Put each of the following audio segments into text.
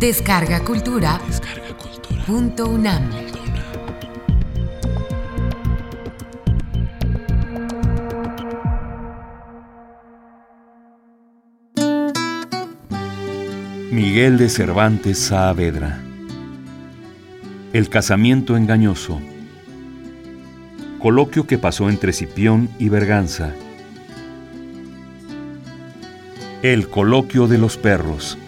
Descarga Cultura. Punto UNAM. Miguel de Cervantes Saavedra. El casamiento engañoso. Coloquio que pasó entre Cipión y Berganza. El coloquio de los perros.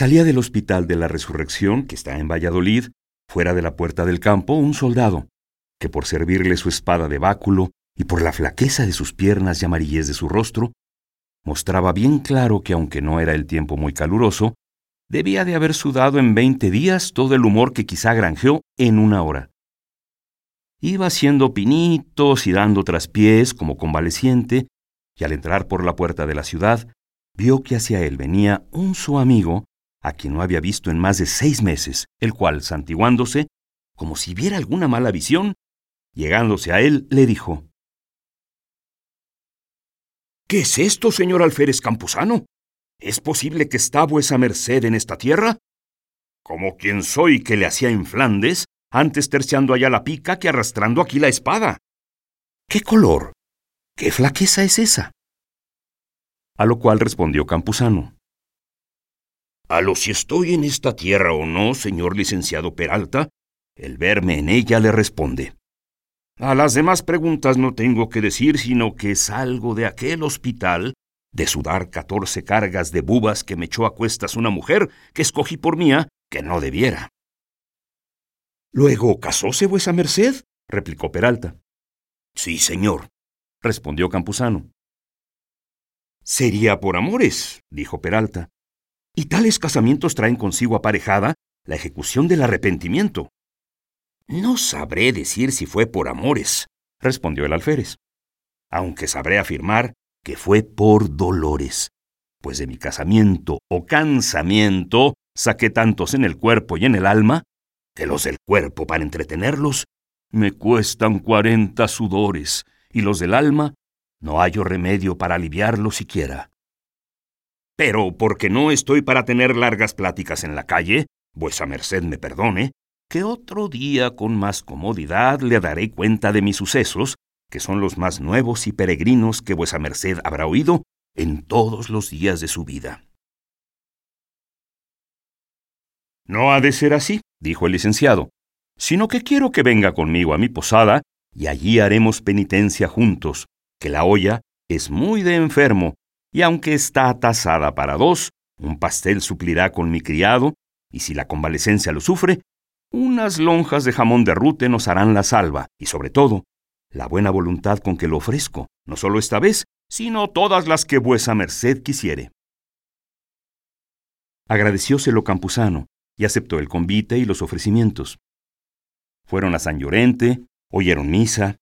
Salía del Hospital de la Resurrección, que está en Valladolid, fuera de la puerta del campo, un soldado, que por servirle su espada de báculo y por la flaqueza de sus piernas y amarillez de su rostro, mostraba bien claro que aunque no era el tiempo muy caluroso, debía de haber sudado en veinte días todo el humor que quizá granjeó en una hora. Iba haciendo pinitos y dando traspiés como convaleciente, y al entrar por la puerta de la ciudad, vio que hacia él venía un su amigo, a quien no había visto en más de seis meses, el cual, santiguándose, como si viera alguna mala visión, llegándose a él, le dijo, ¿Qué es esto, señor alférez campusano? ¿Es posible que está vuesa merced en esta tierra? Como quien soy que le hacía en Flandes, antes terciando allá la pica que arrastrando aquí la espada. ¿Qué color? ¿Qué flaqueza es esa? A lo cual respondió Campuzano. A lo si estoy en esta tierra o no, señor licenciado Peralta, el verme en ella le responde. A las demás preguntas no tengo que decir, sino que salgo de aquel hospital de sudar catorce cargas de bubas que me echó a cuestas una mujer que escogí por mía que no debiera. Luego, ¿casóse vuesa merced? replicó Peralta. Sí, señor, respondió Campuzano. Sería por amores, dijo Peralta. Y tales casamientos traen consigo aparejada la ejecución del arrepentimiento. No sabré decir si fue por amores, respondió el alférez, aunque sabré afirmar que fue por dolores, pues de mi casamiento o cansamiento saqué tantos en el cuerpo y en el alma que los del cuerpo para entretenerlos me cuestan cuarenta sudores, y los del alma no hallo remedio para aliviarlos siquiera. Pero porque no estoy para tener largas pláticas en la calle, vuesa merced me perdone, que otro día con más comodidad le daré cuenta de mis sucesos, que son los más nuevos y peregrinos que vuesa merced habrá oído en todos los días de su vida. No ha de ser así, dijo el licenciado, sino que quiero que venga conmigo a mi posada y allí haremos penitencia juntos, que la olla es muy de enfermo, y aunque está tasada para dos, un pastel suplirá con mi criado, y si la convalecencia lo sufre, unas lonjas de jamón de rute nos harán la salva, y sobre todo, la buena voluntad con que lo ofrezco, no solo esta vez, sino todas las que vuesa merced quisiere. Agradecióselo Campuzano, y aceptó el convite y los ofrecimientos. Fueron a San Llorente, oyeron misa,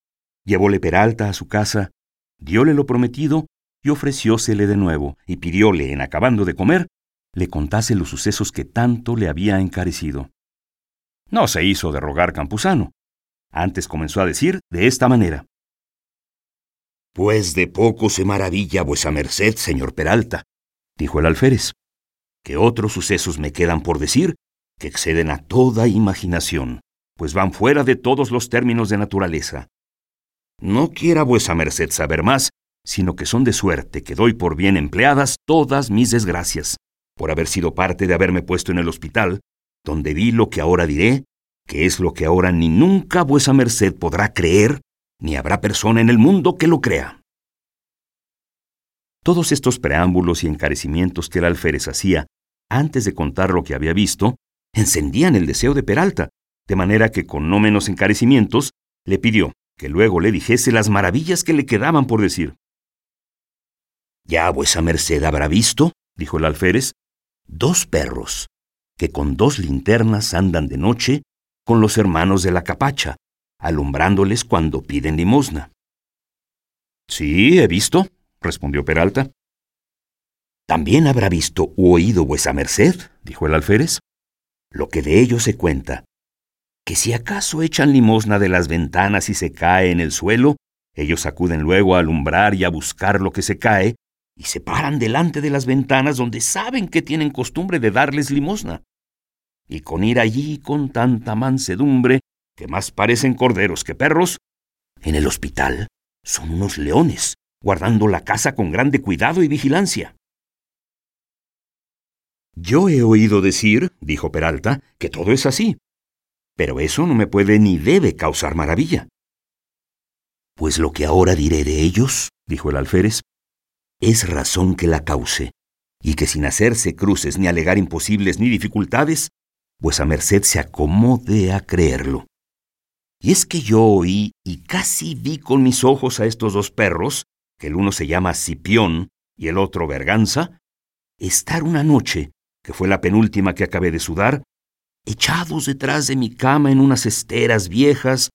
llevóle Peralta a su casa, dióle lo prometido ofreciósele de nuevo, y pidióle, en acabando de comer, le contase los sucesos que tanto le había encarecido. No se hizo de rogar Campuzano. Antes comenzó a decir de esta manera. Pues de poco se maravilla vuesa merced, señor Peralta, dijo el alférez, que otros sucesos me quedan por decir que exceden a toda imaginación, pues van fuera de todos los términos de naturaleza. No quiera vuesa merced saber más, sino que son de suerte que doy por bien empleadas todas mis desgracias, por haber sido parte de haberme puesto en el hospital, donde vi lo que ahora diré, que es lo que ahora ni nunca vuesa merced podrá creer, ni habrá persona en el mundo que lo crea. Todos estos preámbulos y encarecimientos que el alférez hacía antes de contar lo que había visto, encendían el deseo de Peralta, de manera que con no menos encarecimientos le pidió que luego le dijese las maravillas que le quedaban por decir. Ya vuesa merced habrá visto, dijo el alférez, dos perros, que con dos linternas andan de noche con los hermanos de la capacha, alumbrándoles cuando piden limosna. Sí, he visto, respondió Peralta. También habrá visto u oído vuesa merced, dijo el alférez, lo que de ellos se cuenta, que si acaso echan limosna de las ventanas y se cae en el suelo, Ellos acuden luego a alumbrar y a buscar lo que se cae, y se paran delante de las ventanas donde saben que tienen costumbre de darles limosna. Y con ir allí con tanta mansedumbre, que más parecen corderos que perros, en el hospital son unos leones, guardando la casa con grande cuidado y vigilancia. Yo he oído decir, dijo Peralta, que todo es así. Pero eso no me puede ni debe causar maravilla. Pues lo que ahora diré de ellos, dijo el alférez, es razón que la cause, y que sin hacerse cruces ni alegar imposibles ni dificultades, vuesa merced se acomode a creerlo. Y es que yo oí y casi vi con mis ojos a estos dos perros, que el uno se llama Cipión y el otro Berganza, estar una noche, que fue la penúltima que acabé de sudar, echados detrás de mi cama en unas esteras viejas,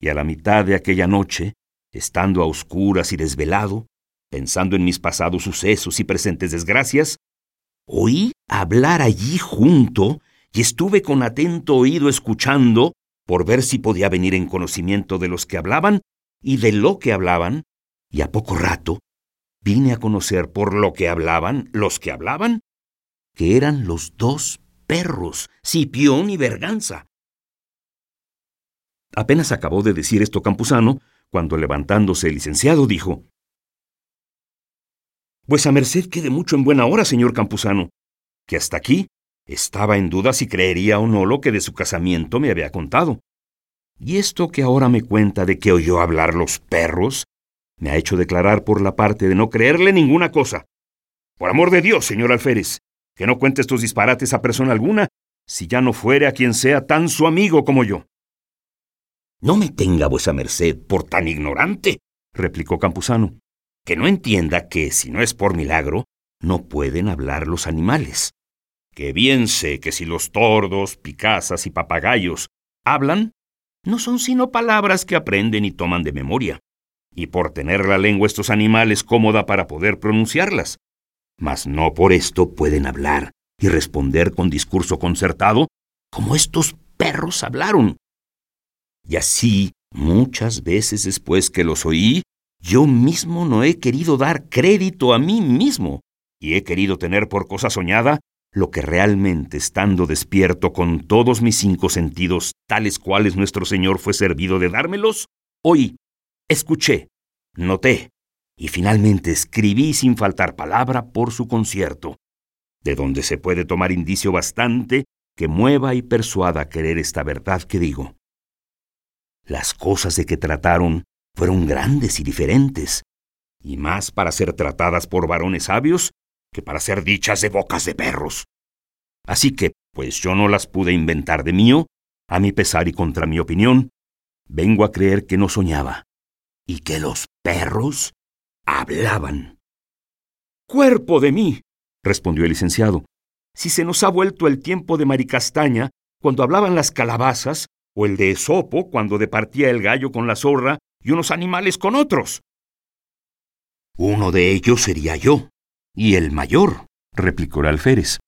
y a la mitad de aquella noche, estando a oscuras y desvelado, pensando en mis pasados sucesos y presentes desgracias, oí hablar allí junto y estuve con atento oído escuchando por ver si podía venir en conocimiento de los que hablaban y de lo que hablaban, y a poco rato vine a conocer por lo que hablaban los que hablaban, que eran los dos perros, Cipión y Berganza. Apenas acabó de decir esto Campuzano, cuando levantándose el licenciado dijo, Vuesa merced quede mucho en buena hora, señor Campuzano, que hasta aquí estaba en duda si creería o no lo que de su casamiento me había contado. Y esto que ahora me cuenta de que oyó hablar los perros, me ha hecho declarar por la parte de no creerle ninguna cosa. Por amor de Dios, señor alférez, que no cuente estos disparates a persona alguna, si ya no fuere a quien sea tan su amigo como yo. No me tenga vuesa merced por tan ignorante, replicó Campuzano, que no entienda que, si no es por milagro, no pueden hablar los animales. Que bien sé que si los tordos, picazas y papagayos hablan, no son sino palabras que aprenden y toman de memoria, y por tener la lengua estos animales cómoda para poder pronunciarlas. Mas no por esto pueden hablar y responder con discurso concertado como estos perros hablaron, y así, muchas veces después que los oí, yo mismo no he querido dar crédito a mí mismo, y he querido tener por cosa soñada lo que realmente, estando despierto con todos mis cinco sentidos, tales cuales nuestro Señor fue servido de dármelos, oí, escuché, noté, y finalmente escribí sin faltar palabra por su concierto, de donde se puede tomar indicio bastante que mueva y persuada a querer esta verdad que digo. Las cosas de que trataron fueron grandes y diferentes, y más para ser tratadas por varones sabios que para ser dichas de bocas de perros. Así que, pues yo no las pude inventar de mío, a mi pesar y contra mi opinión, vengo a creer que no soñaba, y que los perros hablaban. Cuerpo de mí, respondió el licenciado, si se nos ha vuelto el tiempo de Maricastaña, cuando hablaban las calabazas, o el de Esopo cuando departía el gallo con la zorra y unos animales con otros. Uno de ellos sería yo, y el mayor, replicó el alférez.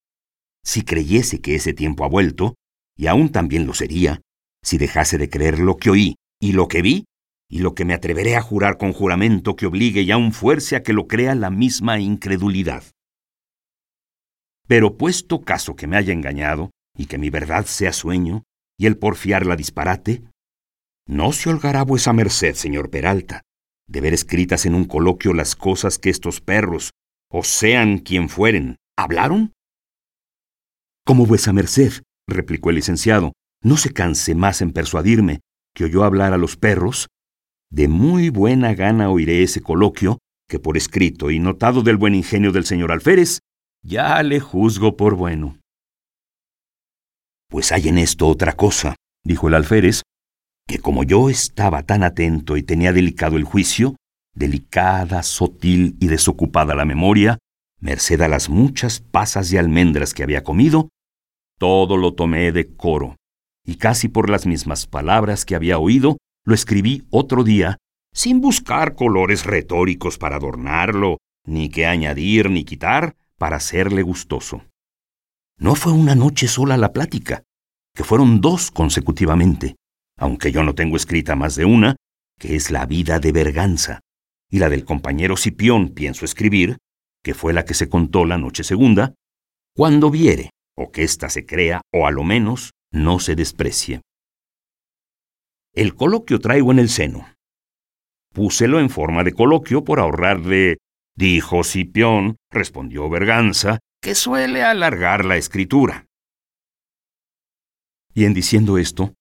Si creyese que ese tiempo ha vuelto, y aún también lo sería, si dejase de creer lo que oí y lo que vi, y lo que me atreveré a jurar con juramento que obligue y aún fuerce a que lo crea la misma incredulidad. Pero puesto caso que me haya engañado, y que mi verdad sea sueño, y el porfiar la disparate? No se holgará vuesa merced, señor Peralta, de ver escritas en un coloquio las cosas que estos perros, o sean quien fueren, hablaron? Como vuesa merced, replicó el licenciado, no se canse más en persuadirme que oyó hablar a los perros, de muy buena gana oiré ese coloquio, que por escrito y notado del buen ingenio del señor alférez, ya le juzgo por bueno. Pues hay en esto otra cosa, dijo el alférez, que como yo estaba tan atento y tenía delicado el juicio, delicada, sutil y desocupada la memoria, merced a las muchas pasas y almendras que había comido, todo lo tomé de coro, y casi por las mismas palabras que había oído, lo escribí otro día, sin buscar colores retóricos para adornarlo, ni que añadir ni quitar para hacerle gustoso. No fue una noche sola la plática, que fueron dos consecutivamente, aunque yo no tengo escrita más de una, que es la vida de Berganza, y la del compañero Cipión, pienso escribir, que fue la que se contó la noche segunda, cuando viere, o que ésta se crea, o a lo menos no se desprecie. El coloquio traigo en el seno. Púselo en forma de coloquio por ahorrarle, dijo Cipión, respondió Berganza, que suele alargar la escritura. Y en diciendo esto,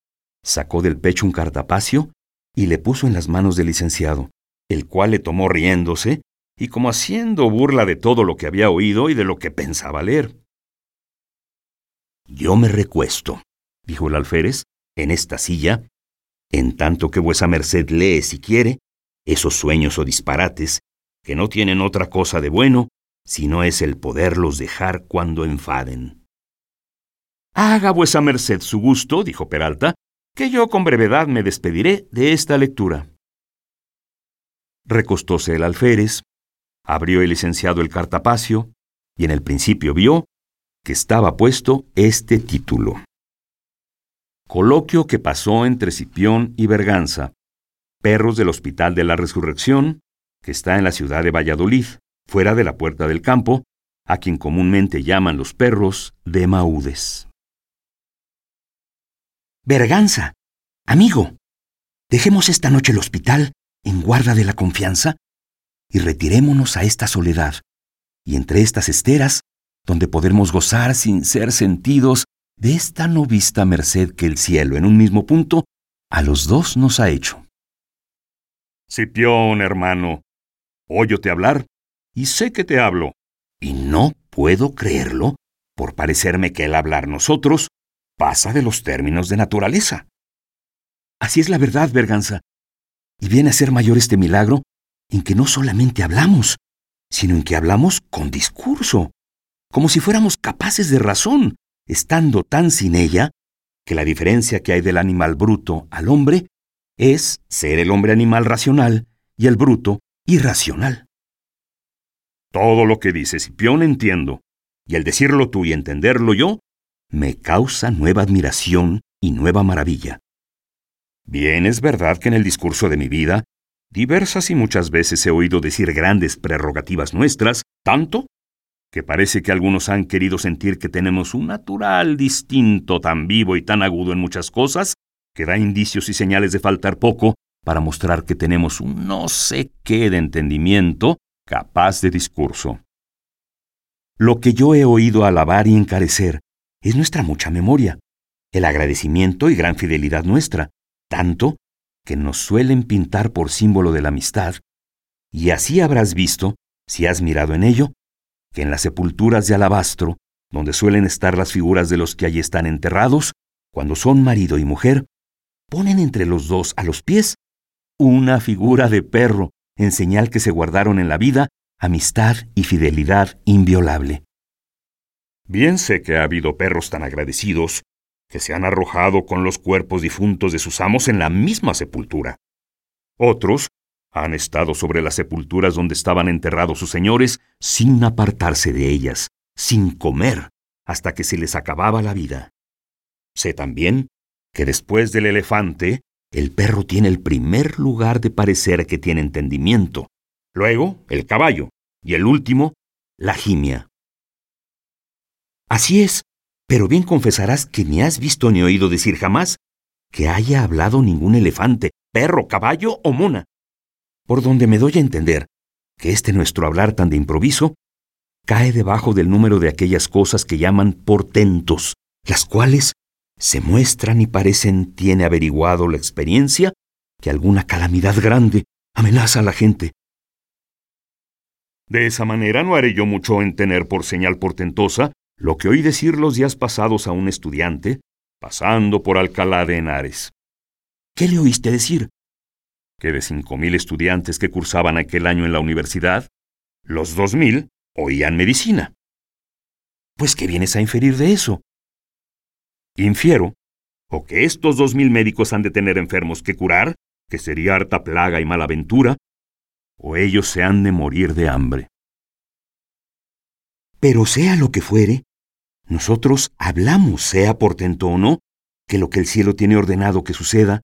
sacó del pecho un cartapacio y le puso en las manos del licenciado, el cual le tomó riéndose y como haciendo burla de todo lo que había oído y de lo que pensaba leer. Yo me recuesto, dijo el alférez, en esta silla, en tanto que vuesa merced lee, si quiere, esos sueños o disparates, que no tienen otra cosa de bueno, sino es el poderlos dejar cuando enfaden. Haga vuesa merced su gusto, dijo Peralta, que yo con brevedad me despediré de esta lectura. Recostóse el alférez, abrió el licenciado el cartapacio, y en el principio vio que estaba puesto este título. Coloquio que pasó entre Cipión y Berganza, perros del Hospital de la Resurrección, que está en la ciudad de Valladolid, fuera de la puerta del campo, a quien comúnmente llaman los perros de Maúdes. Berganza, amigo, dejemos esta noche el hospital en guarda de la confianza y retirémonos a esta soledad, y entre estas esteras donde podremos gozar sin ser sentidos de esta no vista merced que el cielo en un mismo punto a los dos nos ha hecho. Cipión, hermano, óyote hablar y sé que te hablo, y no puedo creerlo por parecerme que el hablar nosotros pasa de los términos de naturaleza. Así es la verdad, Berganza, y viene a ser mayor este milagro en que no solamente hablamos, sino en que hablamos con discurso como si fuéramos capaces de razón, estando tan sin ella, que la diferencia que hay del animal bruto al hombre es ser el hombre animal racional y el bruto irracional. Todo lo que dice Cipión entiendo, y el decirlo tú y entenderlo yo, me causa nueva admiración y nueva maravilla. Bien es verdad que en el discurso de mi vida, diversas y muchas veces he oído decir grandes prerrogativas nuestras, tanto que parece que algunos han querido sentir que tenemos un natural distinto tan vivo y tan agudo en muchas cosas, que da indicios y señales de faltar poco para mostrar que tenemos un no sé qué de entendimiento capaz de discurso. Lo que yo he oído alabar y encarecer es nuestra mucha memoria, el agradecimiento y gran fidelidad nuestra, tanto que nos suelen pintar por símbolo de la amistad, y así habrás visto, si has mirado en ello, que en las sepulturas de alabastro, donde suelen estar las figuras de los que allí están enterrados, cuando son marido y mujer, ponen entre los dos a los pies una figura de perro, en señal que se guardaron en la vida amistad y fidelidad inviolable. Bien sé que ha habido perros tan agradecidos que se han arrojado con los cuerpos difuntos de sus amos en la misma sepultura. Otros han estado sobre las sepulturas donde estaban enterrados sus señores sin apartarse de ellas, sin comer, hasta que se les acababa la vida. Sé también que después del elefante, el perro tiene el primer lugar de parecer que tiene entendimiento, luego el caballo, y el último, la gimia. Así es, pero bien confesarás que ni has visto ni oído decir jamás que haya hablado ningún elefante, perro, caballo o mona por donde me doy a entender que este nuestro hablar tan de improviso cae debajo del número de aquellas cosas que llaman portentos, las cuales se muestran y parecen tiene averiguado la experiencia que alguna calamidad grande amenaza a la gente. De esa manera no haré yo mucho en tener por señal portentosa lo que oí decir los días pasados a un estudiante, pasando por Alcalá de Henares. ¿Qué le oíste decir? que de cinco mil estudiantes que cursaban aquel año en la universidad, los dos mil oían medicina. Pues, ¿qué vienes a inferir de eso? Infiero, o que estos dos mil médicos han de tener enfermos que curar, que sería harta plaga y mala aventura, o ellos se han de morir de hambre. Pero sea lo que fuere, nosotros hablamos, sea portento o no, que lo que el cielo tiene ordenado que suceda,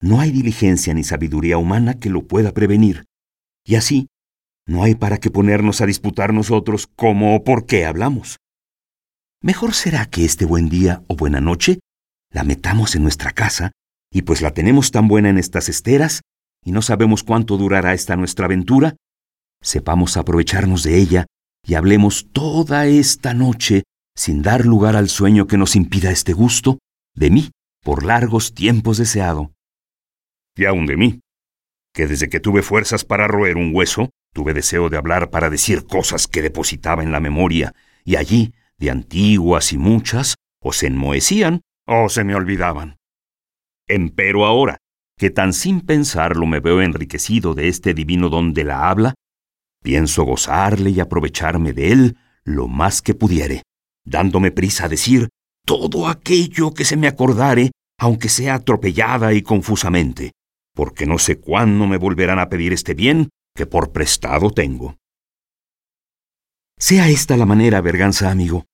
no hay diligencia ni sabiduría humana que lo pueda prevenir. Y así, no hay para qué ponernos a disputar nosotros cómo o por qué hablamos. Mejor será que este buen día o buena noche la metamos en nuestra casa, y pues la tenemos tan buena en estas esteras, y no sabemos cuánto durará esta nuestra aventura, sepamos aprovecharnos de ella y hablemos toda esta noche sin dar lugar al sueño que nos impida este gusto, de mí, por largos tiempos deseado. Y aún de mí, que desde que tuve fuerzas para roer un hueso, tuve deseo de hablar para decir cosas que depositaba en la memoria, y allí, de antiguas y muchas, o se enmohecían o se me olvidaban. Empero ahora, que tan sin pensarlo me veo enriquecido de este divino don de la habla, pienso gozarle y aprovecharme de él lo más que pudiere, dándome prisa a decir todo aquello que se me acordare, aunque sea atropellada y confusamente, porque no sé cuándo me volverán a pedir este bien que por prestado tengo. Sea esta la manera, Berganza amigo,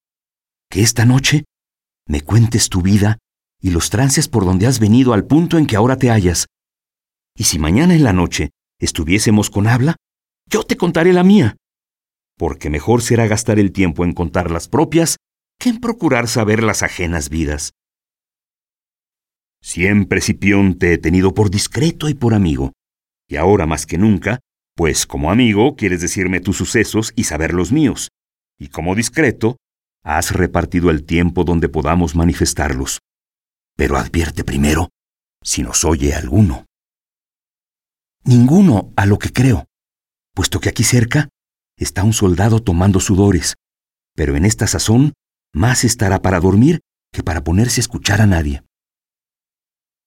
que esta noche me cuentes tu vida y los trances por donde has venido al punto en que ahora te hallas. Y si mañana en la noche estuviésemos con habla, yo te contaré la mía, porque mejor será gastar el tiempo en contar las propias que en procurar saber las ajenas vidas. Siempre, Cipión, te he tenido por discreto y por amigo, y ahora más que nunca, pues como amigo quieres decirme tus sucesos y saber los míos, y como discreto, has repartido el tiempo donde podamos manifestarlos. Pero advierte primero si nos oye alguno. Ninguno, a lo que creo, puesto que aquí cerca está un soldado tomando sudores, pero en esta sazón más estará para dormir que para ponerse a escuchar a nadie.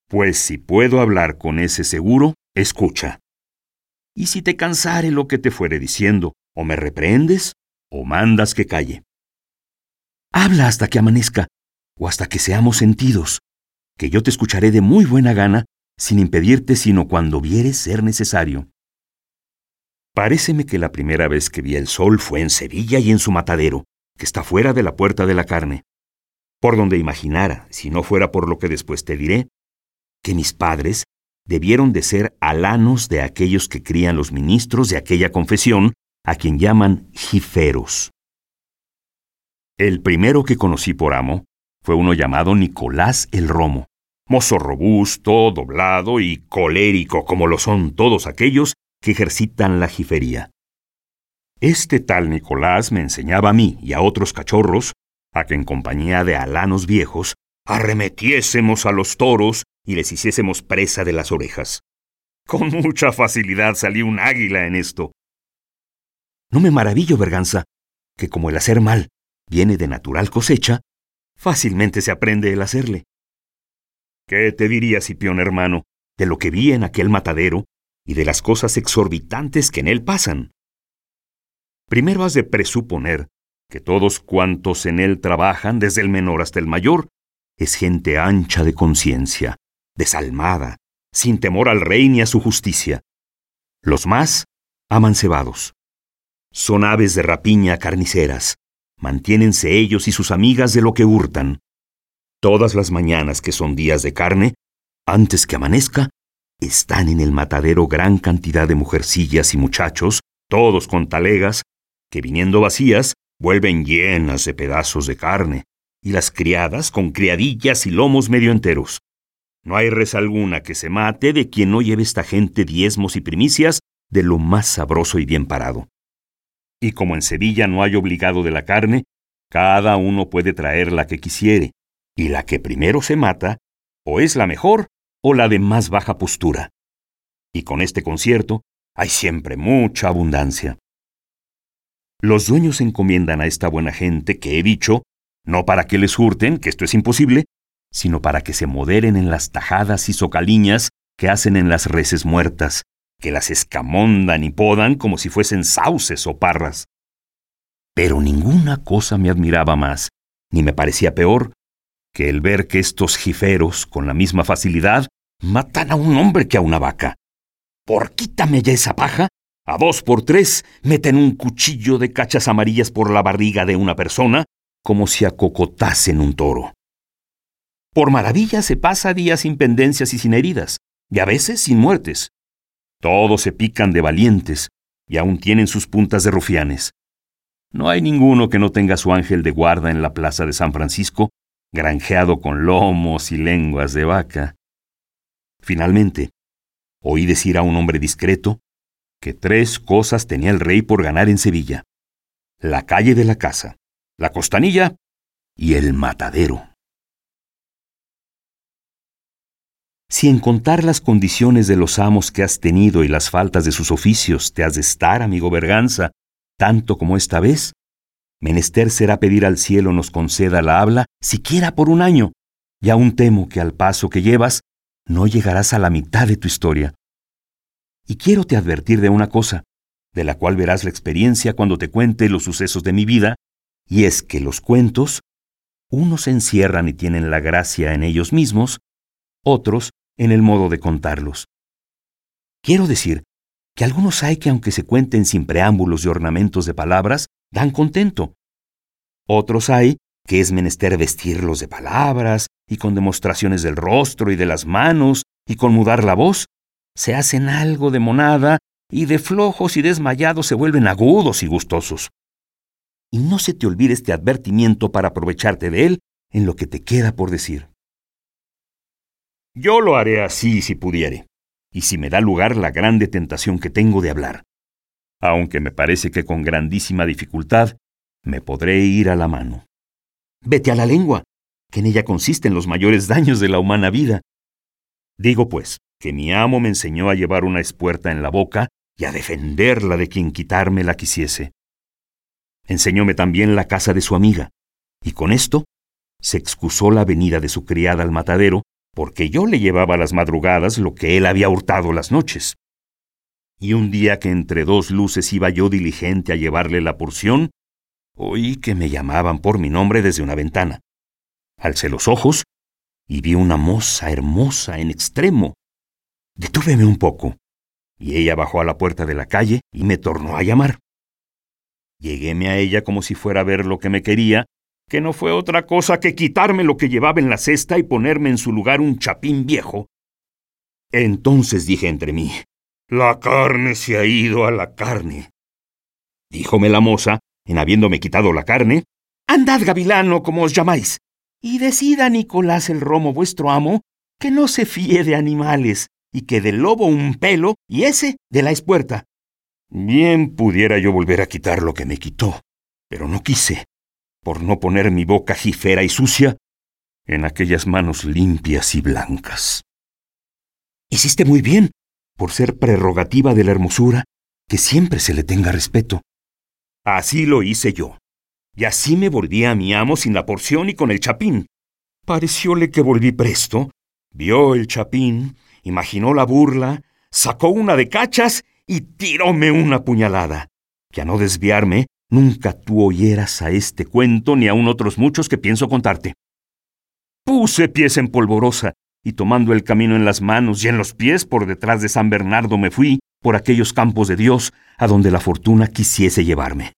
Pues si puedo hablar con ese seguro, escucha. Y si te cansare lo que te fuere diciendo, o me reprendes, o mandas que calle. Habla hasta que amanezca, o hasta que seamos sentidos, que yo te escucharé de muy buena gana, sin impedirte sino cuando vieres ser necesario. Paréceme que la primera vez que vi el sol fue en Sevilla y en su matadero, que está fuera de la puerta de la carne, por donde imaginara, si no fuera por lo que después te diré, que mis padres debieron de ser alanos de aquellos que crían los ministros de aquella confesión, a quien llaman jiferos. El primero que conocí por amo fue uno llamado Nicolás el Romo, mozo robusto, doblado y colérico como lo son todos aquellos que ejercitan la jifería. Este tal Nicolás me enseñaba a mí y a otros cachorros a que en compañía de alanos viejos arremetiésemos a los toros y les hiciésemos presa de las orejas. Con mucha facilidad salí un águila en esto. No me maravillo, Berganza, que como el hacer mal viene de natural cosecha, fácilmente se aprende el hacerle. ¿Qué te diría, Cipión hermano, de lo que vi en aquel matadero y de las cosas exorbitantes que en él pasan? Primero has de presuponer que todos cuantos en él trabajan, desde el menor hasta el mayor, es gente ancha de conciencia, desalmada, sin temor al rey ni a su justicia. Los más, amancebados. Son aves de rapiña carniceras. Mantiénense ellos y sus amigas de lo que hurtan. Todas las mañanas que son días de carne, antes que amanezca, están en el matadero gran cantidad de mujercillas y muchachos, todos con talegas, que viniendo vacías, vuelven llenas de pedazos de carne, y las criadas con criadillas y lomos medio enteros. No hay res alguna que se mate de quien no lleve esta gente diezmos y primicias de lo más sabroso y bien parado. Y como en Sevilla no hay obligado de la carne, cada uno puede traer la que quisiere, y la que primero se mata, o es la mejor, o la de más baja postura. Y con este concierto hay siempre mucha abundancia. Los dueños encomiendan a esta buena gente que he dicho, no para que les hurten, que esto es imposible, sino para que se moderen en las tajadas y socaliñas que hacen en las reses muertas, que las escamondan y podan como si fuesen sauces o parras. Pero ninguna cosa me admiraba más, ni me parecía peor, que el ver que estos jiferos, con la misma facilidad, matan a un hombre que a una vaca. Por quítame ya esa paja, a dos por tres meten un cuchillo de cachas amarillas por la barriga de una persona como si acocotasen un toro. Por maravilla se pasa días sin pendencias y sin heridas, y a veces sin muertes. Todos se pican de valientes y aún tienen sus puntas de rufianes. No hay ninguno que no tenga su ángel de guarda en la plaza de San Francisco, granjeado con lomos y lenguas de vaca. Finalmente, oí decir a un hombre discreto que tres cosas tenía el rey por ganar en Sevilla. La calle de la casa, la costanilla y el matadero. Si en contar las condiciones de los amos que has tenido y las faltas de sus oficios te has de estar, amigo Berganza, tanto como esta vez, menester será pedir al cielo nos conceda la habla, siquiera por un año, y aún temo que al paso que llevas, no llegarás a la mitad de tu historia. Y quiero te advertir de una cosa, de la cual verás la experiencia cuando te cuente los sucesos de mi vida, y es que los cuentos, unos se encierran y tienen la gracia en ellos mismos, otros en el modo de contarlos. Quiero decir que algunos hay que aunque se cuenten sin preámbulos y ornamentos de palabras, dan contento. Otros hay que es menester vestirlos de palabras y con demostraciones del rostro y de las manos y con mudar la voz, se hacen algo de monada y de flojos y desmayados se vuelven agudos y gustosos. Y no se te olvide este advertimiento para aprovecharte de él en lo que te queda por decir. Yo lo haré así si pudiere, y si me da lugar la grande tentación que tengo de hablar, aunque me parece que con grandísima dificultad me podré ir a la mano. Vete a la lengua, que en ella consisten los mayores daños de la humana vida. Digo, pues, que mi amo me enseñó a llevar una espuerta en la boca y a defenderla de quien quitarme la quisiese. Enseñóme también la casa de su amiga, y con esto se excusó la venida de su criada al matadero porque yo le llevaba a las madrugadas lo que él había hurtado las noches. Y un día que entre dos luces iba yo diligente a llevarle la porción, oí que me llamaban por mi nombre desde una ventana. Alcé los ojos y vi una moza hermosa en extremo. Detúveme un poco, y ella bajó a la puerta de la calle y me tornó a llamar. Lleguéme a ella como si fuera a ver lo que me quería, que no fue otra cosa que quitarme lo que llevaba en la cesta y ponerme en su lugar un chapín viejo. Entonces dije entre mí, la carne se ha ido a la carne. Díjome la moza, en habiéndome quitado la carne, Andad, gavilano, como os llamáis, y decida Nicolás el Romo vuestro amo, que no se fíe de animales, y que del lobo un pelo, y ese de la espuerta. Bien pudiera yo volver a quitar lo que me quitó, pero no quise, por no poner mi boca jifera y sucia en aquellas manos limpias y blancas. Hiciste muy bien, por ser prerrogativa de la hermosura, que siempre se le tenga respeto. Así lo hice yo, y así me volví a mi amo sin la porción y con el chapín. Parecióle que volví presto, vio el chapín, imaginó la burla, sacó una de cachas y tiróme una puñalada, que a no desviarme Nunca tú oyeras a este cuento ni aun otros muchos que pienso contarte. Puse pies en polvorosa, y tomando el camino en las manos y en los pies por detrás de San Bernardo me fui por aquellos campos de Dios a donde la fortuna quisiese llevarme.